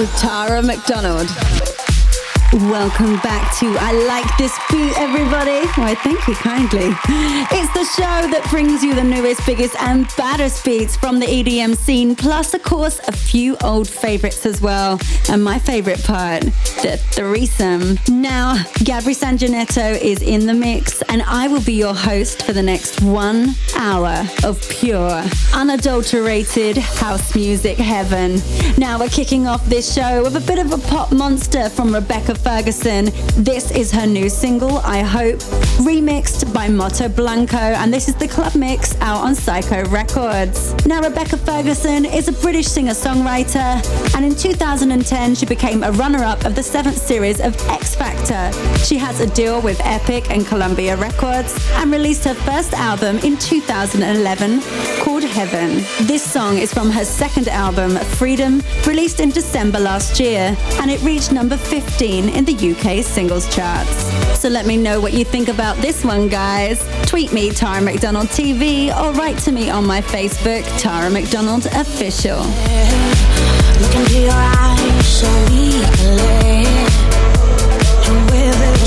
With Tara McDonald. Welcome back to I Like This Beat, everybody. Why, thank you kindly. It's the show that brings you the newest, biggest, and baddest beats from the EDM scene, plus, of course, a few old favorites as well. And my favorite part, the threesome. Now, Gabri Sanjanetto is in the mix, and I will be your host for the next one hour of pure, unadulterated house music heaven. Now, we're kicking off this show with a bit of a pop monster from Rebecca Ferguson. This is her new single, I Hope, remixed by Moto Blanco, and this is the club mix out on Syco Records. Now, Rebecca Ferguson is a British singer songwriter, and in 2010, she became a runner up of the seventh series of X Factor. She has a deal with Epic and Columbia Records and released her first album in 2011 called Heaven. This song is from her second album, Freedom, released in December last year, and it reached number 15 in the UK singles charts. So let me know what you think about this one, guys. Tweet me, Tara McDonald TV, or write to me on my Facebook, Tara McDonald Official. Look into your eyes so we can live. And where there's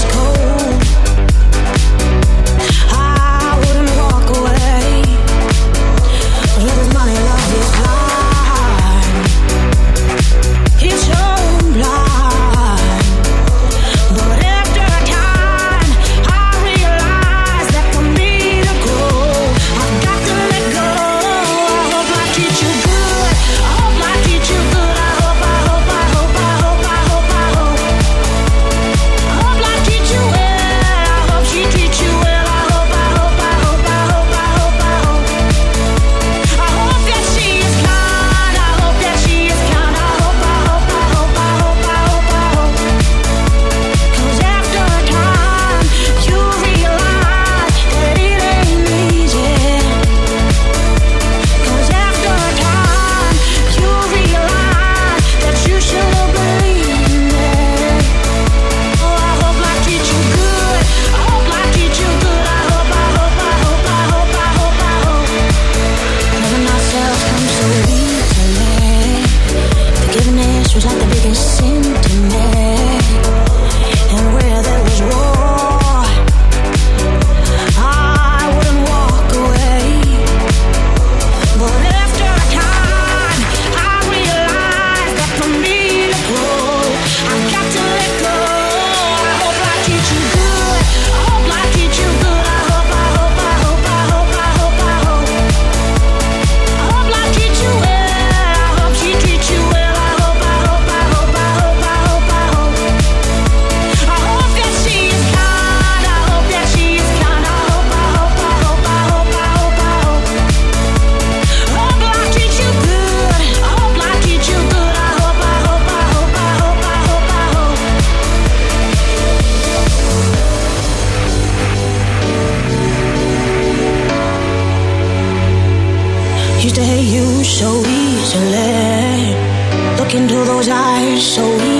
Look into those eyes so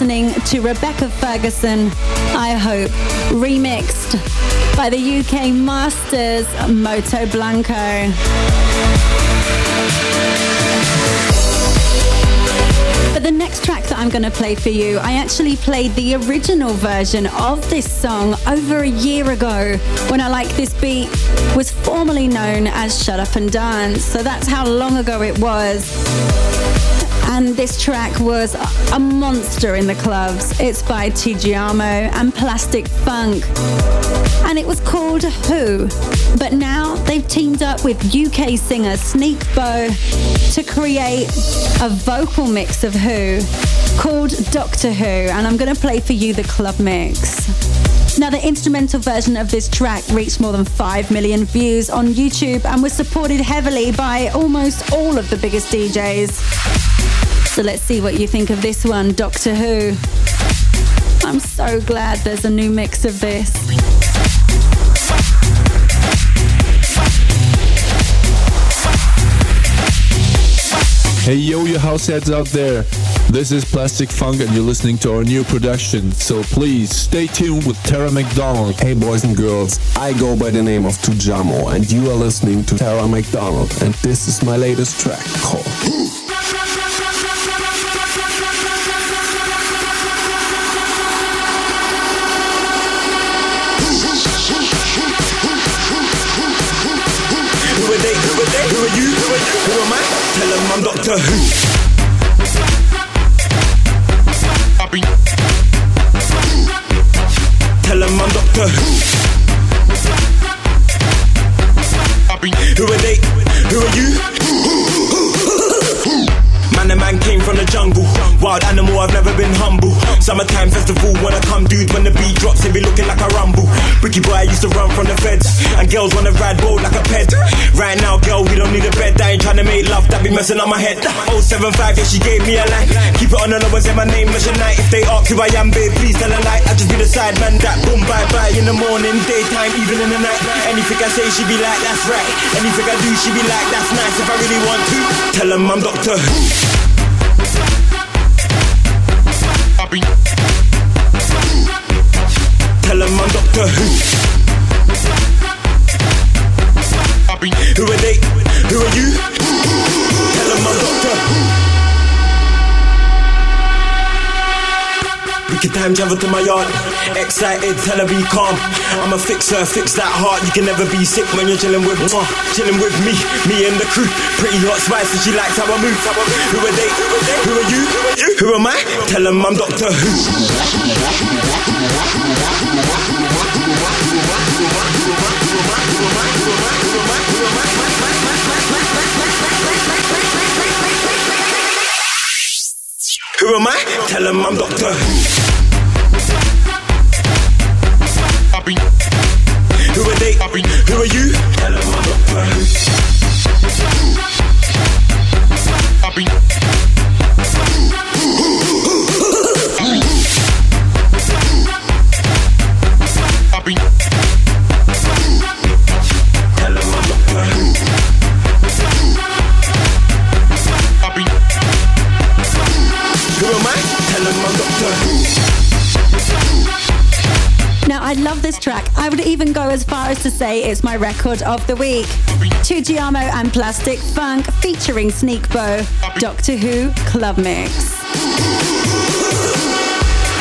listening to Rebecca Ferguson, I Hope, remixed by the UK Masters Moto Blanco. But the next track that I'm going to play for you, I actually played the original version of this song over a year ago when I Like This Beat was formerly known as Shut Up and Dance. So that's how long ago it was. One, this track was a monster in the clubs. It's by Tujamo and Plastic Funk. And it was called Who. But now they've teamed up with UK singer Sneak Bo to create a vocal mix of Who called Doctor Who. And I'm going to play for you the club mix. Now, the instrumental version of this track reached more than 5 million views on YouTube and was supported heavily by almost all of the biggest DJs. So let's see what you think of this one, Doctor Who. I'm so glad there's a new mix of this. Hey yo, you house heads out there. This is Plastic Funk and you're listening to our new production. So please stay tuned with Tara McDonald. Hey boys and girls, I go by the name of Tujamo and you are listening to Tara McDonald and this is my latest track called Doctor Who. Tell them I'm Doctor Who. Who are they? Who are you? Man, the man came from the jungle. Wild animal, I've never been humble. Summertime festival, when I come, dude, when the beat drops, it be looking like a rumble. Bricky boy, I used to run from the feds. And girls wanna ride bold like a pet. Right now, girl, we don't need a bed. I ain't trying to make love, that be messing up my head. 075, yeah, she gave me a line. Keep it on the low and say my name is night. If they ask who I am, babe, please tell a lie. I just be the side man that boom, bye bye. In the morning, daytime, even in the night. Anything I say, she be like, that's right. Anything I do, she be like, that's nice. If I really want to, tell them I'm Doctor Who. Who. Are they? Who are you? Wicked time travel to my yard. Excited, tell her be calm. I'ma fix her, fix that heart. You can never be sick when you're chilling with mwah, chilling with me, me and the crew. Pretty hot spice, and she likes how I move. Who are they? Who are you? Who am I? Tell them I'm Doctor Who. Who am I? Tell them I'm Doctor Who. Who are they? Who are you? Tell them I'm Doctor Who. Love this track. I would even go as far as to say it's my record of the week. Tujamo and Plastic Funk featuring Sneakbo, Doctor Who Club Mix.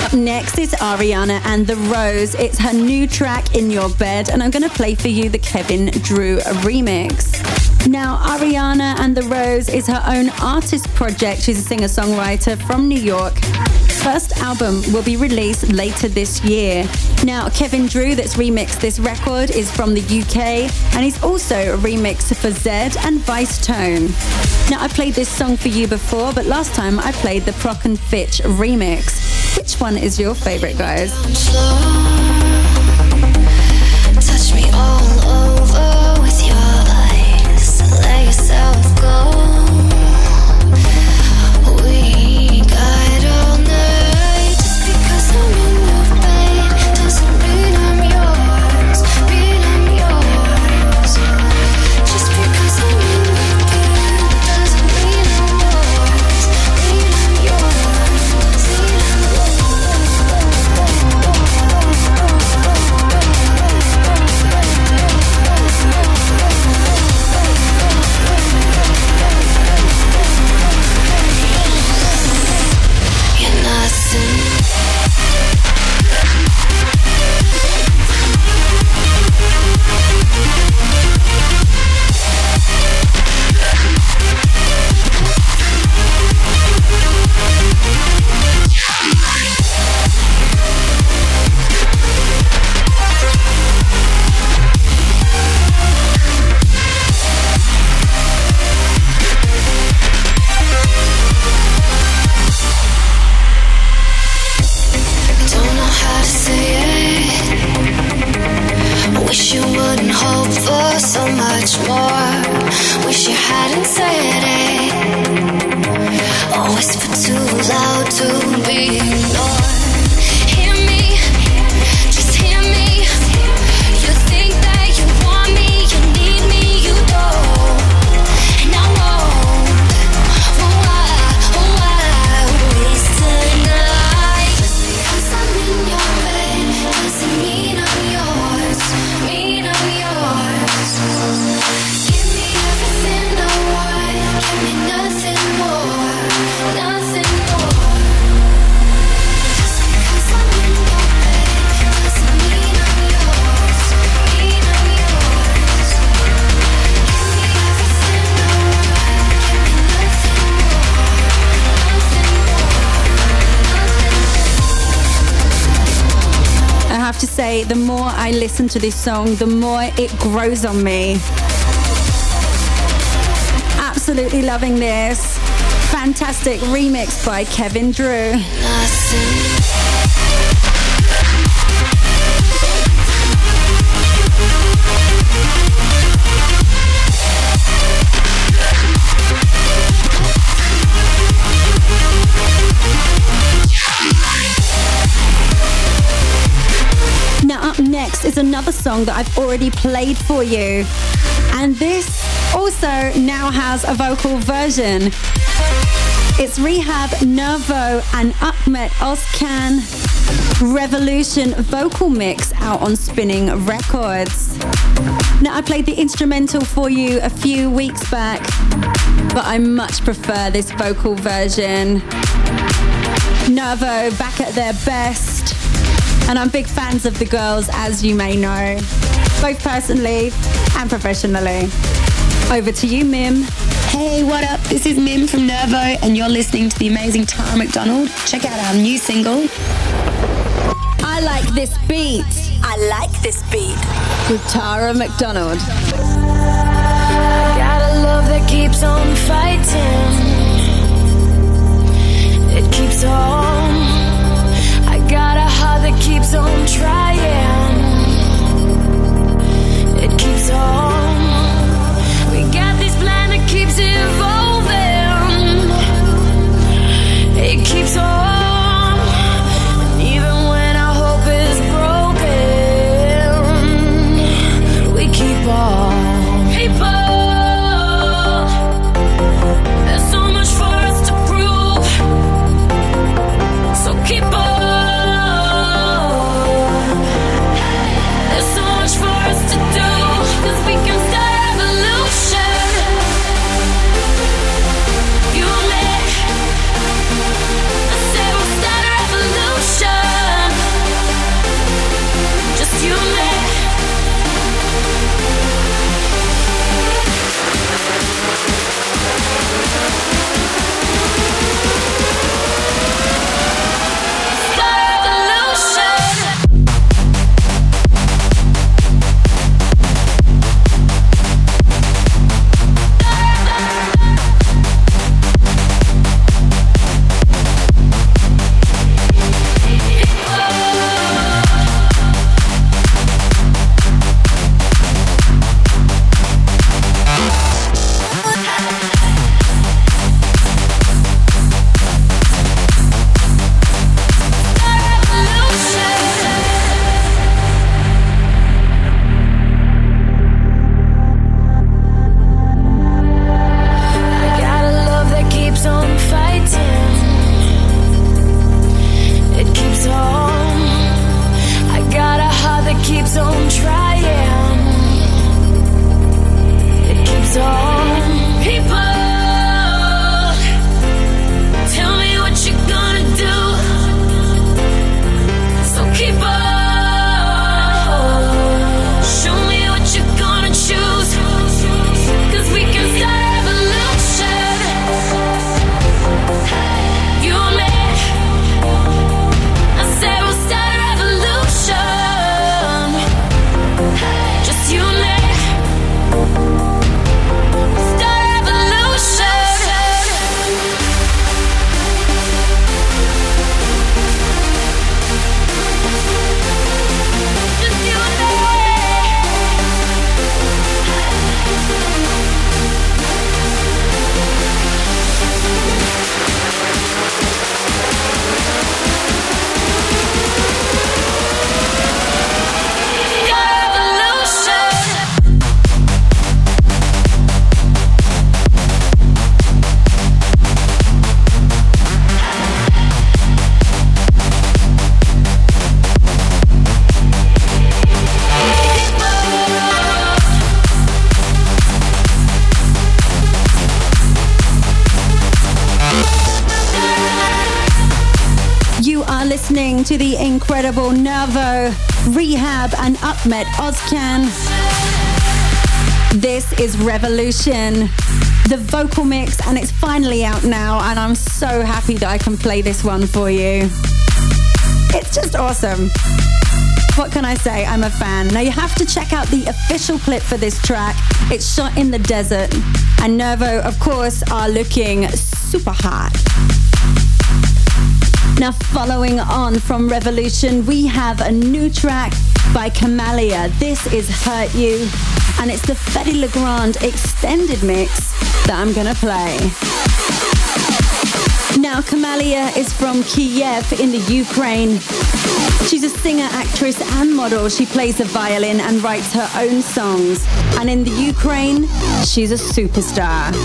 Up next is Ariana and the Rose. It's her new track, In Your Bed, and I'm going to play for you the Kevin Drew remix. Now, Ariana and the Rose is her own artist project. She's a singer songwriter from New York. First album will be released later this year. Now, Kevin Drew, that's remixed this record, is from the UK and he's also a remix for Zedd and Vicetone. Now, I played this song for you before, but last time I played the Prok and Fitch remix. Which one is your favorite, guys? Touch me more I listen to this song, the more it grows on me. Absolutely loving this. Fantastic remix by Kevin Drew. Another song that I've already played for you. And this also now has a vocal version. It's R3hab, Nervo, and Ummet Ozcan Revolution vocal mix out on Spinnin' Records. Now, I played the instrumental for you a few weeks back, but I much prefer this vocal version. Nervo back at their best. And I'm big fans of the girls, as you may know, both personally and professionally. Over to you, Mim. Hey, what up? This is Mim from Nervo, and you're listening to the amazing Tara McDonald. Check out our new single. I like this beat. I like this beat. With Tara McDonald. Got a love that keeps on fighting. It keeps on. And Ozcan. This is Revolution, the vocal mix, and it's finally out now. And I'm so happy that I can play this one for you. It's just awesome. What can I say? I'm a fan. Now you have to check out the official clip for this track. It's shot in the desert, and Nervo, of course, are looking super hot. Now, following on from Revolution, we have a new track by Kamaliya. This is Hurt You, and it's the Fedde Legrand extended mix that I'm gonna play. Now, Kamaliya is from Kiev in the Ukraine. She's a singer, actress, and model. She plays the violin and writes her own songs. And in the Ukraine, she's a superstar.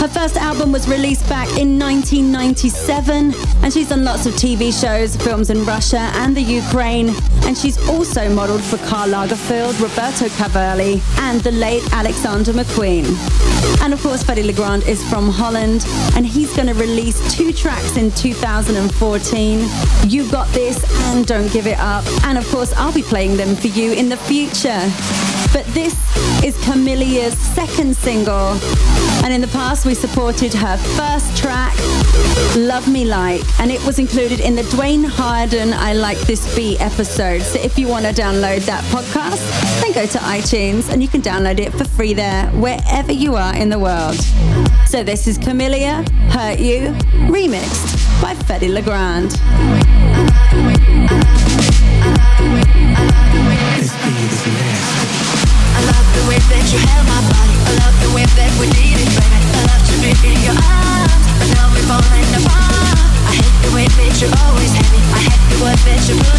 Her first album was released back in 1997, and she's done lots of TV shows, films in Russia and the Ukraine. And she's also modeled for Karl Lagerfeld, Roberto Cavalli, and the late Alexander McQueen. And of course, Fedde Legrand is from Holland, and he's going to release two tracks in 2014. You've Got This and Don't Give It Up. And of course, I'll be playing them for you in the future. But this is Kamaliya's second single. And in the past, we supported her first track, Love Me Like. And it was included in the Dwayne Harden I Like This Beat episode. So if you want to download that podcast, then go to iTunes and you can download it for free there, wherever you are in the world. So this is Kamaliya, Hurt You, remixed by Fedde Legrand. I love the way that you held my body. I love the way that we did it, baby. I love to be in your arms, but now we're falling apart. I hate the way that you always. I hate the way that you on.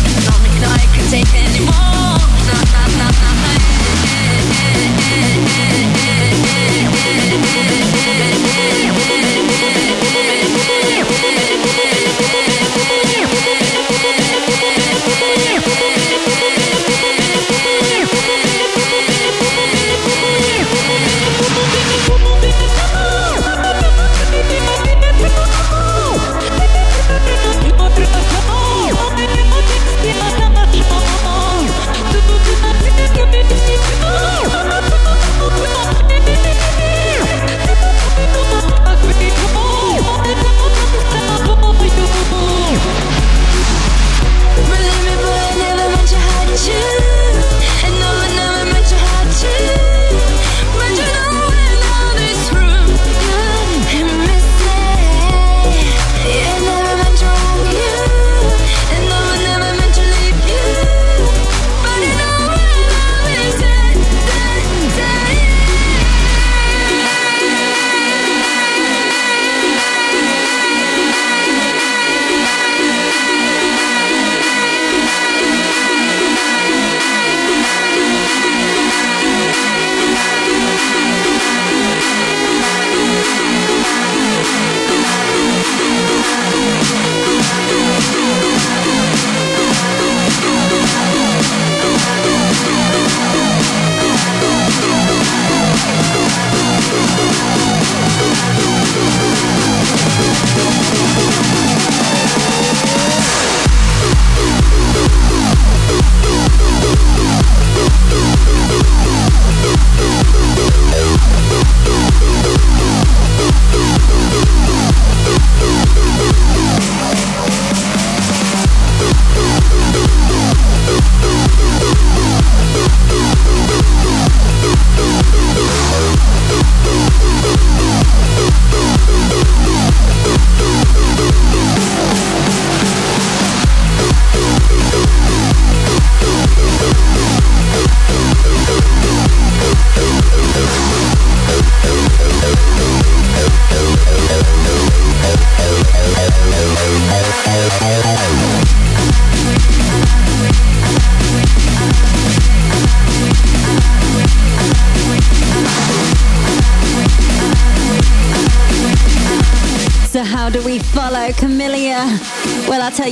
No, I can't take anymore. No, no, no, no, Believe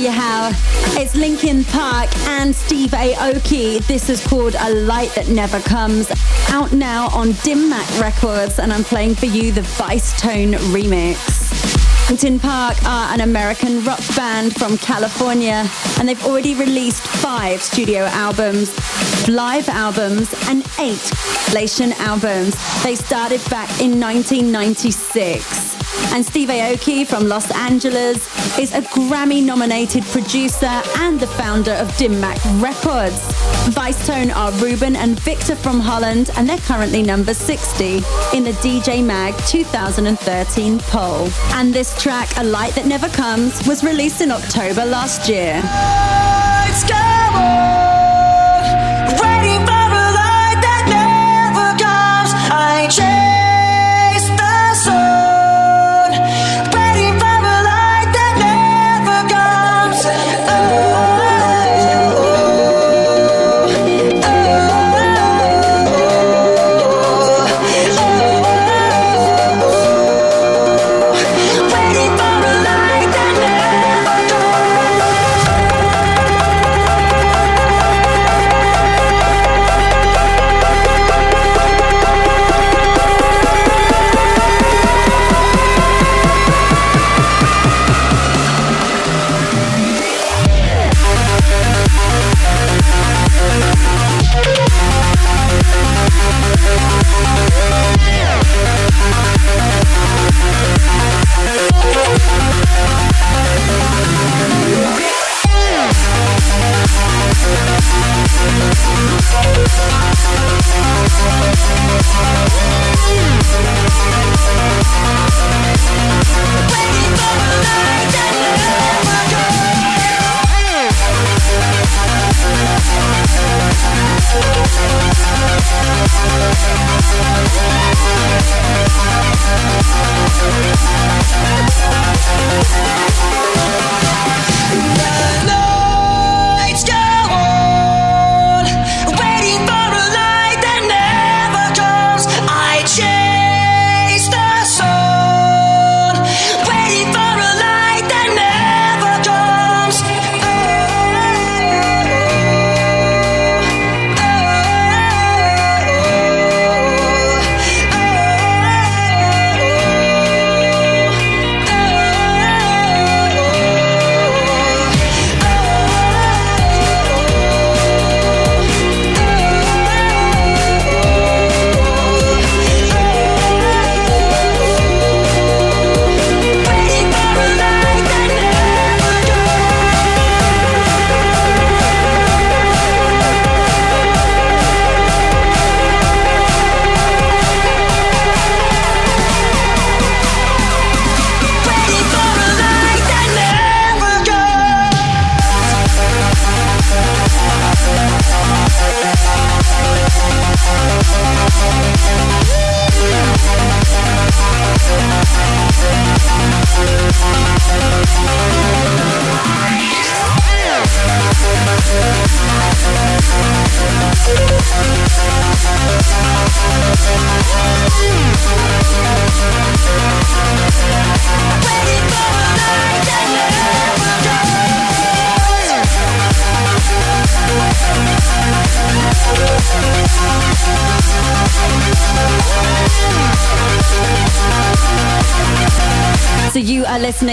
you how. It's Linkin Park and Steve Aoki. This is called A Light That Never Comes. Out now on Dim Mak Records, and I'm playing for you the Vicetone remix. Linkin Park are an American rock band from California, and they've already released five studio albums, live albums, and eight compilation albums. They started back in 1996. And Steve Aoki from Los Angeles is a Grammy nominated producer and the founder of Dim Mak Records. Vicetone are Ruben and Victor from Holland, and they're currently number 60 in the DJ Mag 2013 poll. And this track, A Light That Never Comes, was released in October last year.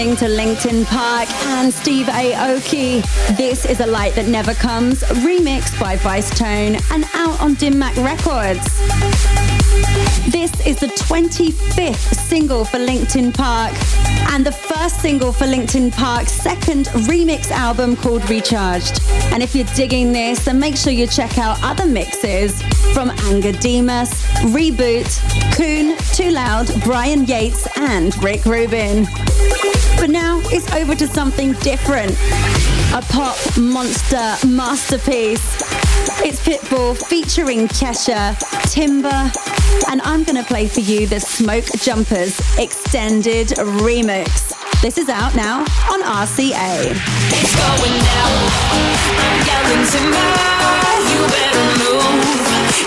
Listening to Linkin Park and Steve Aoki. This is A Light That Never Comes, remixed by Vicetone and out on Dim Mak Records. This is the 25th single for Linkin Park and the first single for Linkin Park's second remix album called Recharged. And if you're digging this, then make sure you check out other mixes from Angger Dimas, Reboot, Coone, Too Loud, Brian Yates, and Rick Rubin. But now it's over to something different. A pop monster masterpiece. It's Pitbull featuring Kesha, Timber, and I'm going to play for you the Smoke Jumpers Extended Remix. This is out now on RCA. It's going down. Yelling. You better move.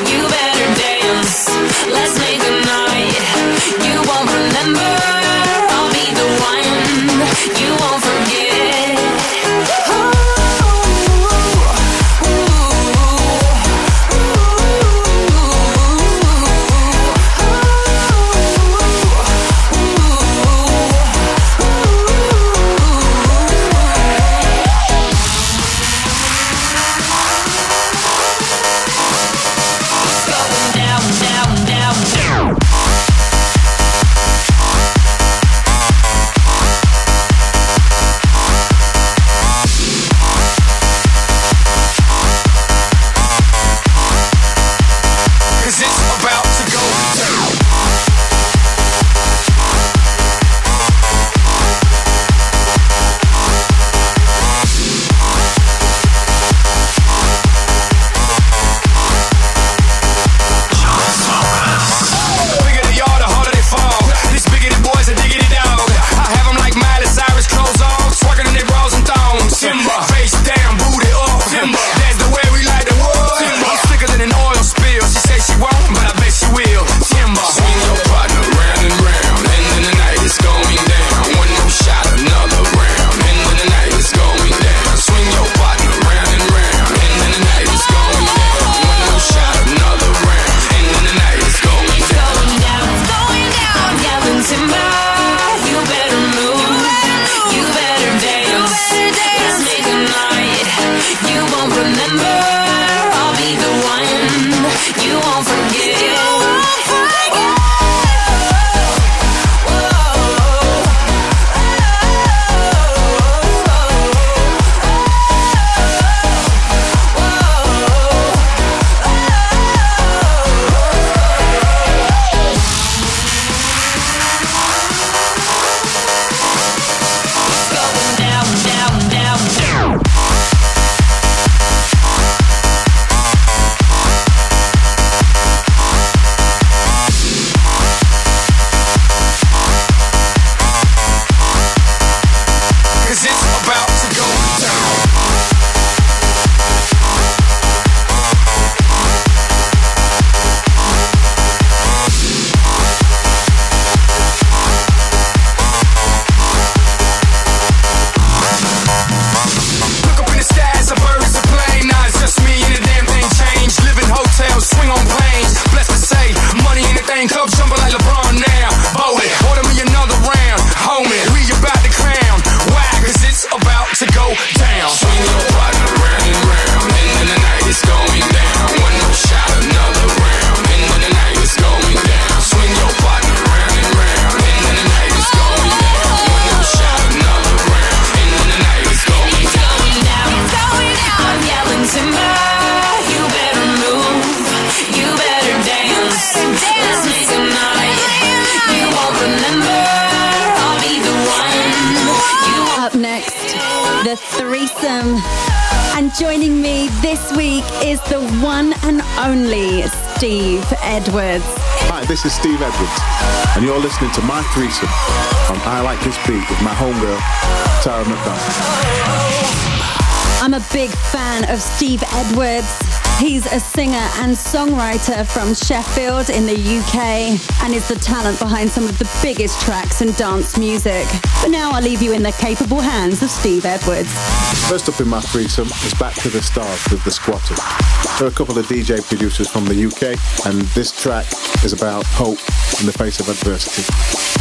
You better dance. Let's make a night. You won't remember. threesome on I Like This Beat with my homegirl, Tara McDonald. I'm a big fan of Steve Edwards. He's a singer and songwriter from Sheffield in the UK and is the talent behind some of the biggest tracks in dance music. But now I'll leave you in the capable hands of Steve Edwards. First up in my threesome is Back to the Stars with The Squatters. There are a couple of DJ producers from the UK and this track is about hope in the face of adversity.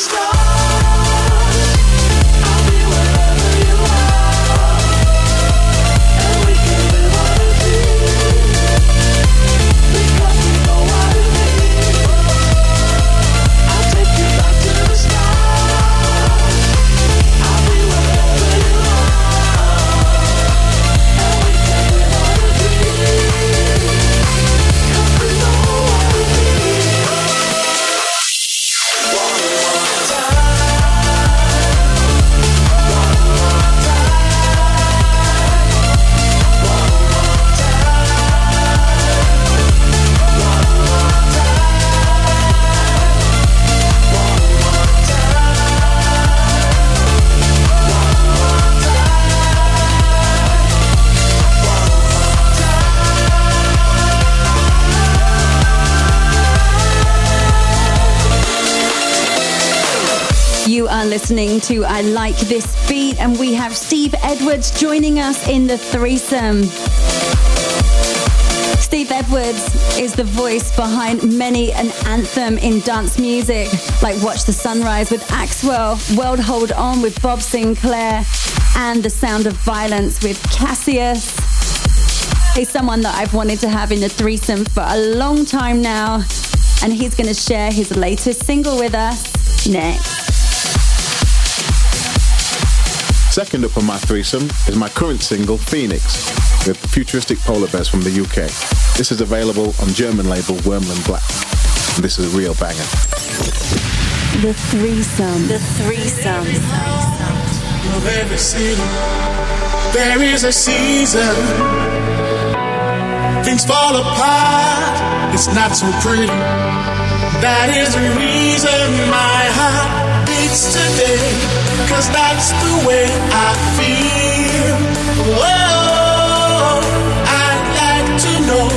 stop. Listening to I Like This Beat, and we have Steve Edwards joining us in the threesome. Steve Edwards is the voice behind many an anthem in dance music, like Watch the Sunrise with Axwell, World Hold On with Bob Sinclar, and The Sound of Violence with Cassius. He's someone that I've wanted to have in the threesome for a long time now, and he's going to share his latest single with us next. Second up on my threesome is my current single, Phoenix, with futuristic polar bears from the UK. This is available on German label Wormland Black. And this is a real banger. The threesome. The threesome. Of every city, there is a season. Things fall apart, it's not so pretty. That is the reason my heart beats today. Cause that's the way I feel. Whoa, I'd like to know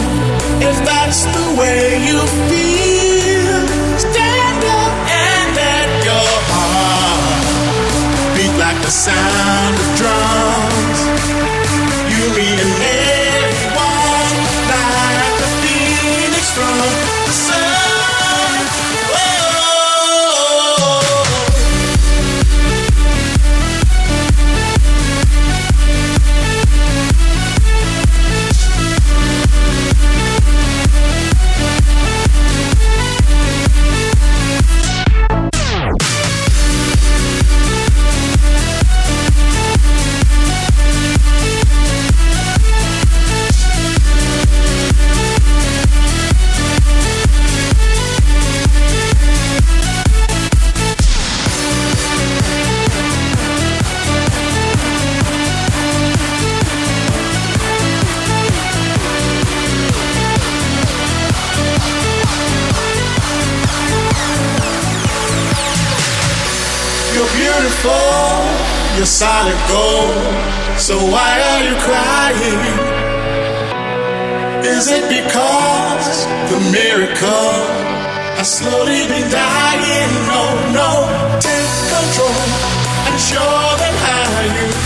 if that's the way you feel. Stand up and let your heart beat like the sound of drums. You mean solid gold. So why are you crying? Is it because the miracle has slowly been dying? No, no, take control and show them how you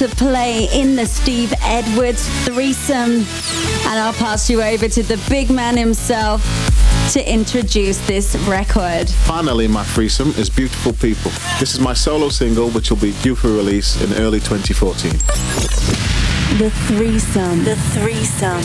to play in the Steve Edwards threesome. And I'll pass you over to the big man himself to introduce this record. Finally, my threesome is Beautiful People. This is my solo single, which will be due for release in early 2014. The threesome. The threesome.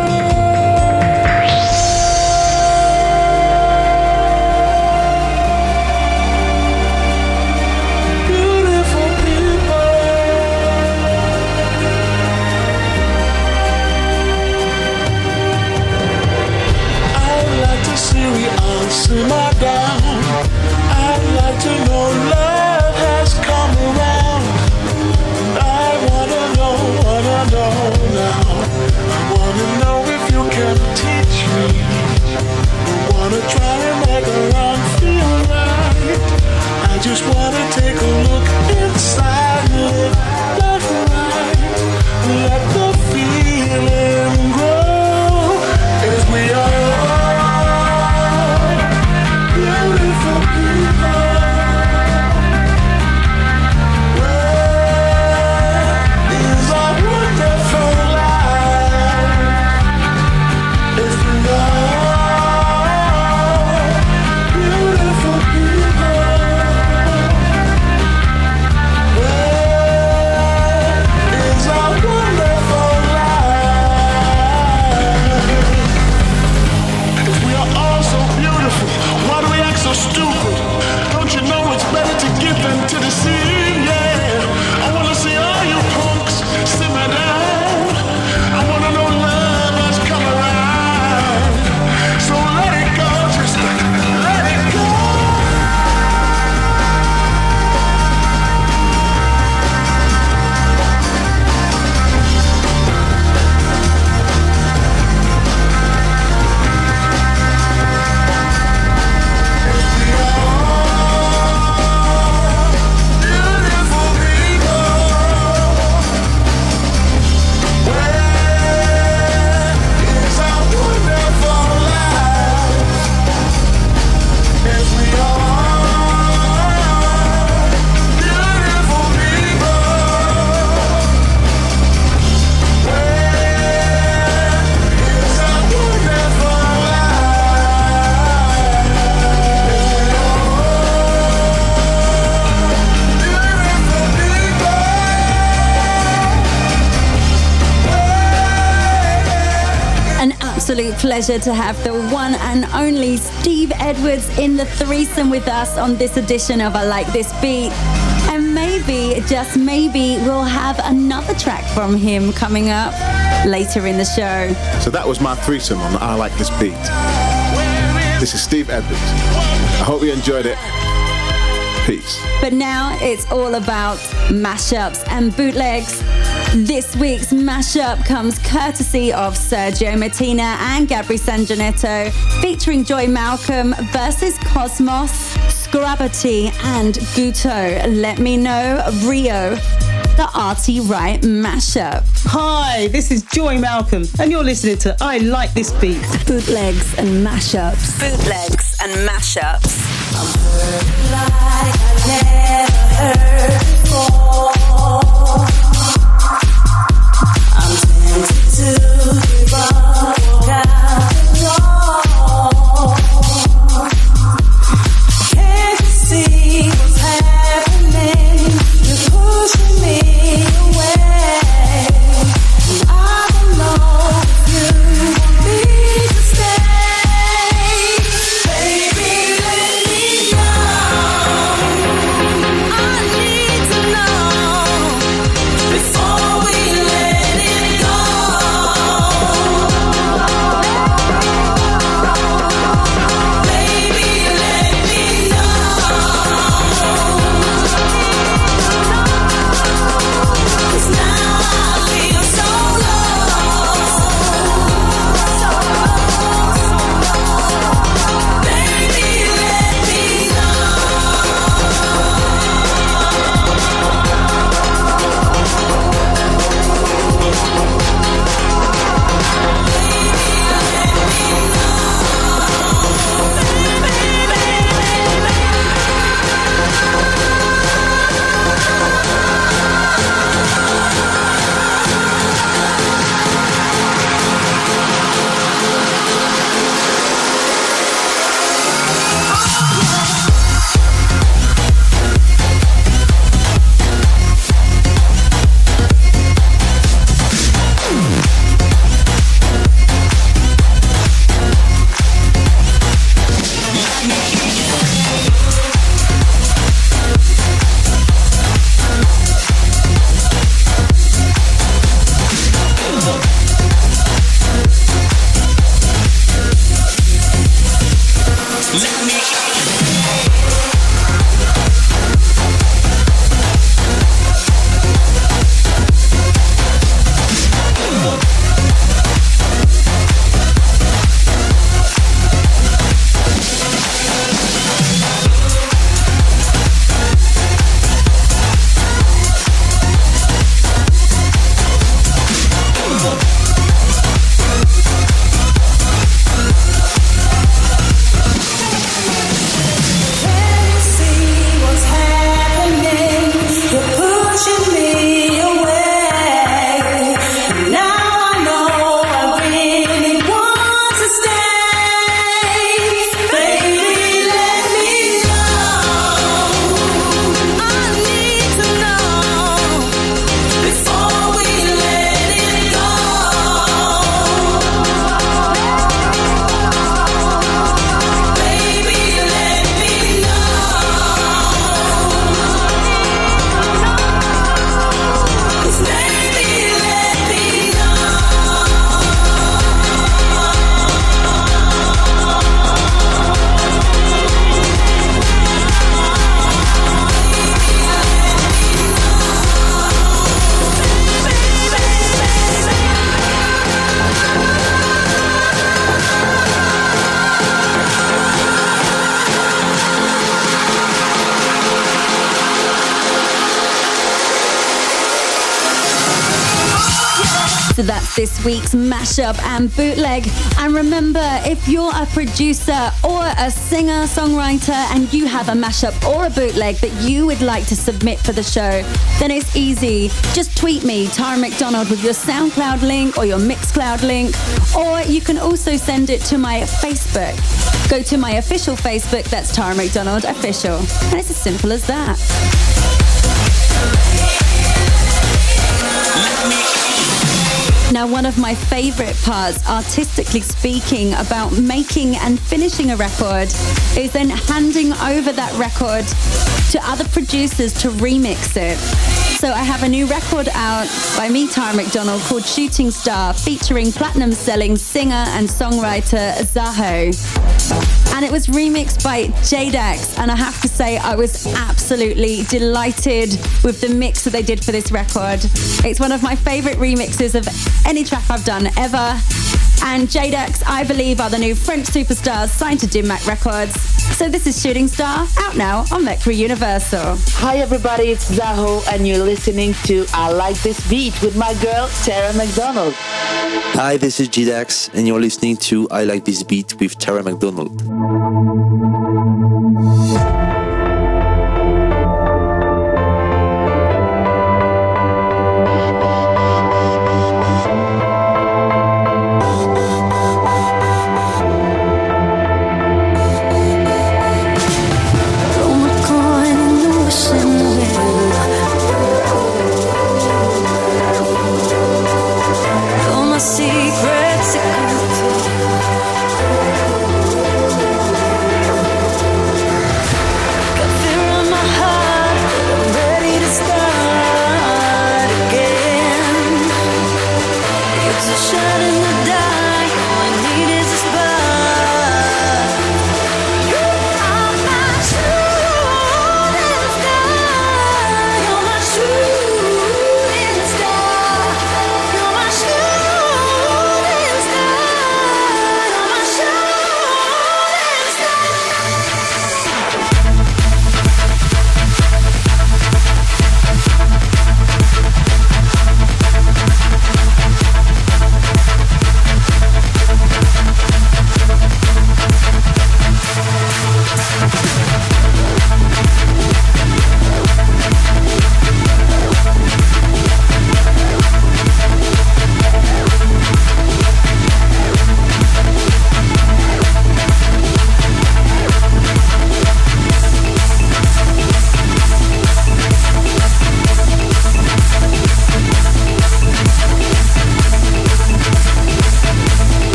down. I'd like to know love has come around. I wanna know, wanna know now. I wanna know if you can teach me. I wanna try and make a feel right. I just wanna take a look inside pleasure to have the one and only Steve Edwards in the threesome with us on this edition of I Like This Beat. And maybe, just maybe, we'll have another track from him coming up later in the show. So that was my threesome on I Like This Beat. This is Steve Edwards. I hope you enjoyed it. Peace. But now it's all about mashups and bootlegs. This week's mashup comes courtesy of Sergio Martina and Gabri Sanjanetto, featuring Joy Malcolm versus Cosmos, Scrabberty, and Guto. Let me know, Rio, the Artie Wright mashup. Hi, this is Joy Malcolm, and you're listening to I Like This Beat. Bootlegs and mashups. Bootlegs and mashups. Before we let it go is this week's mashup and bootleg. And remember, if you're a producer or a singer, songwriter, and you have a mashup or a bootleg that you would like to submit for the show, then it's easy. Just tweet me, Tara McDonald, with your SoundCloud link or your Mixcloud link, or you can also send it to my Facebook. Go to my official Facebook, that's Tara McDonald Official. And it's as simple as that. Now, one of my favorite parts, artistically speaking, about making and finishing a record is then handing over that record to other producers to remix it. So I have a new record out by me, Tara McDonald, called Shooting Star, featuring platinum selling singer and songwriter Zaho. And it was remixed by Jadax, and I have to say, I was absolutely delighted with the mix that they did for this record. It's one of my favorite remixes of any track I've done ever. And Jadax, I believe, are the new French superstars signed to Dim Mak Records. So this is Shooting Star, out now on Mercury Universal. Hi everybody, it's Zaho and you're listening to I Like This Beat with my girl Tara McDonald. Hi, this is Jadax, and you're listening to I Like This Beat with Tara McDonald.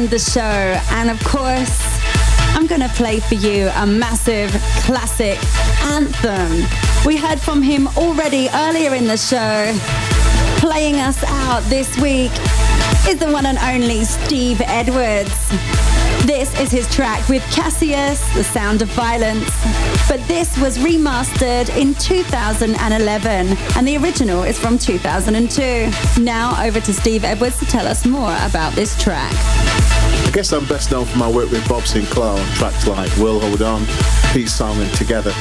End the show. And of course, I'm going to play for you a massive classic anthem. We heard from him already earlier in the show. Playing us out this week is the one and only Steve Edwards. This is his track with Cassius, The Sound of Violence. But this was remastered in 2011, and the original is from 2002. Now over to Steve Edwards to tell us more about this track. I guess I'm best known for my work with Bob Sinclar on tracks like Will Hold On, Peace Song and Together,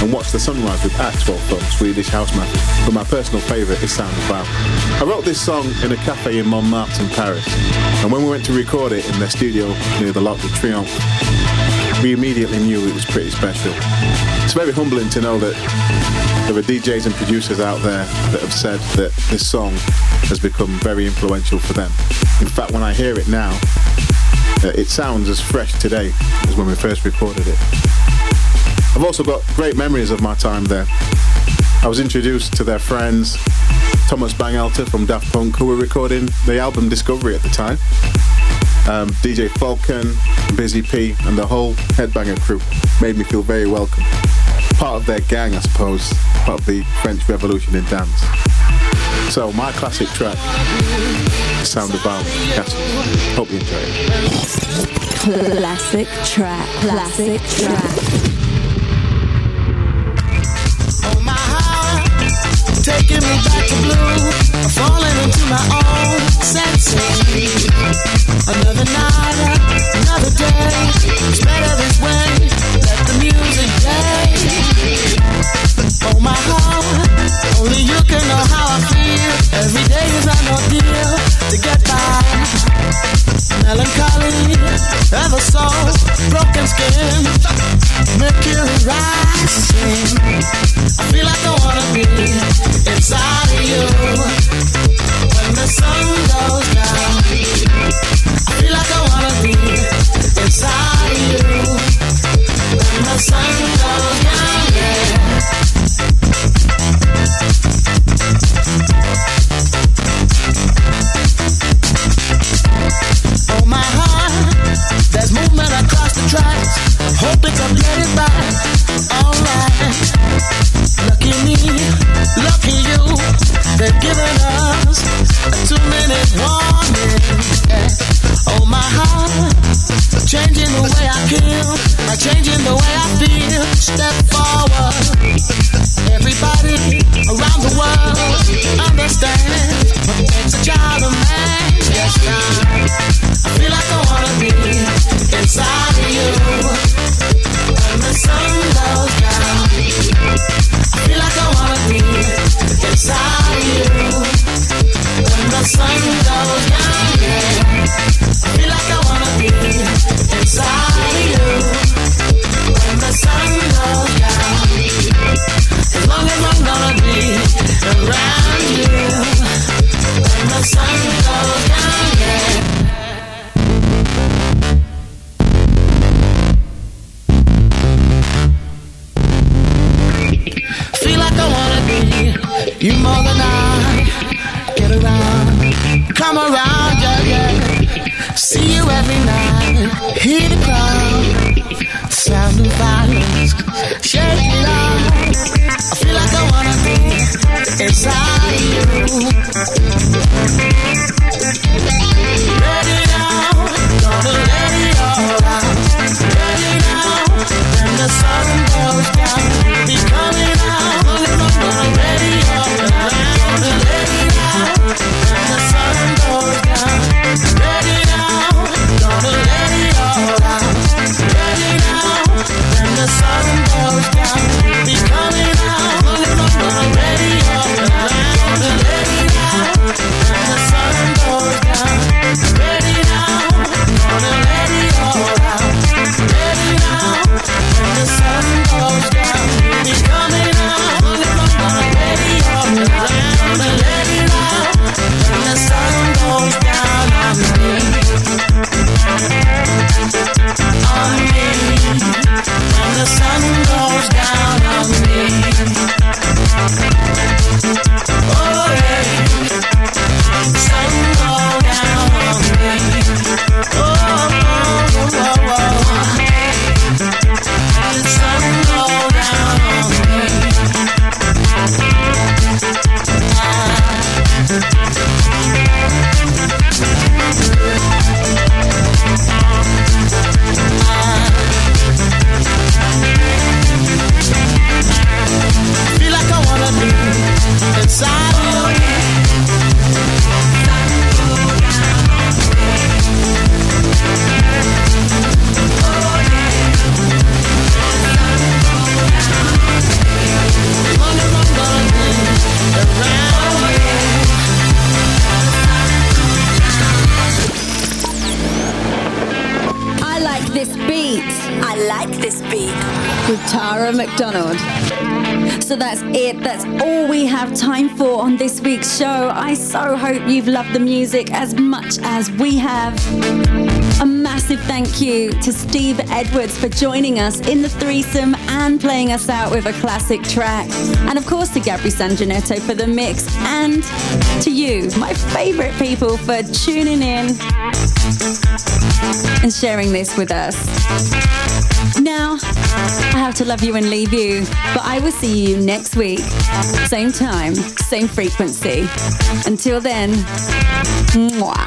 and Watch the Sunrise with Axwell from Swedish House Mafia. But my personal favourite is Sound of Violence. I wrote this song in a cafe in Montmartre in Paris, and when we went to record it in their studio near the L'Arc de Triomphe, we immediately knew it was pretty special. It's very humbling to know that there are DJs and producers out there that have said that this song has become very influential for them. In fact, when I hear it now, uh, it sounds as fresh today as when we first recorded it. I've also got great memories of my time there. I was introduced to their friends, Thomas Bangalter from Daft Punk, who were recording the album Discovery at the time. Um, DJ Falcon, Busy P, and the whole Ed Banger crew made me feel very welcome. Part of their gang, I suppose, part of the French Revolution in dance. So, my classic track, Sound of Violence, Cassius. Hope you enjoy it. Classic track. Classic track. Taking me back to blue. I'm falling into my own senses. Another night, another day. It's better this way. Let the music play. Oh my heart, only you can know how I feel. Every day is an ordeal to get by. Melancholy, ever so broken skin, mercury rising. I feel like I wanna be inside of you when the sun goes down. I feel like I wanna be inside of you when the sun goes down. Yeah. You've loved the music as much as we have. A massive thank you to Steve Edwards for joining us in the threesome and playing us out with a classic track. And of course to Gabri Sanjanetto for the mix. And to you, my favorite people, for tuning in and sharing this with us. Now, I have to love you and leave you, but I will see you next week. Same time, same frequency. Until then, mwah.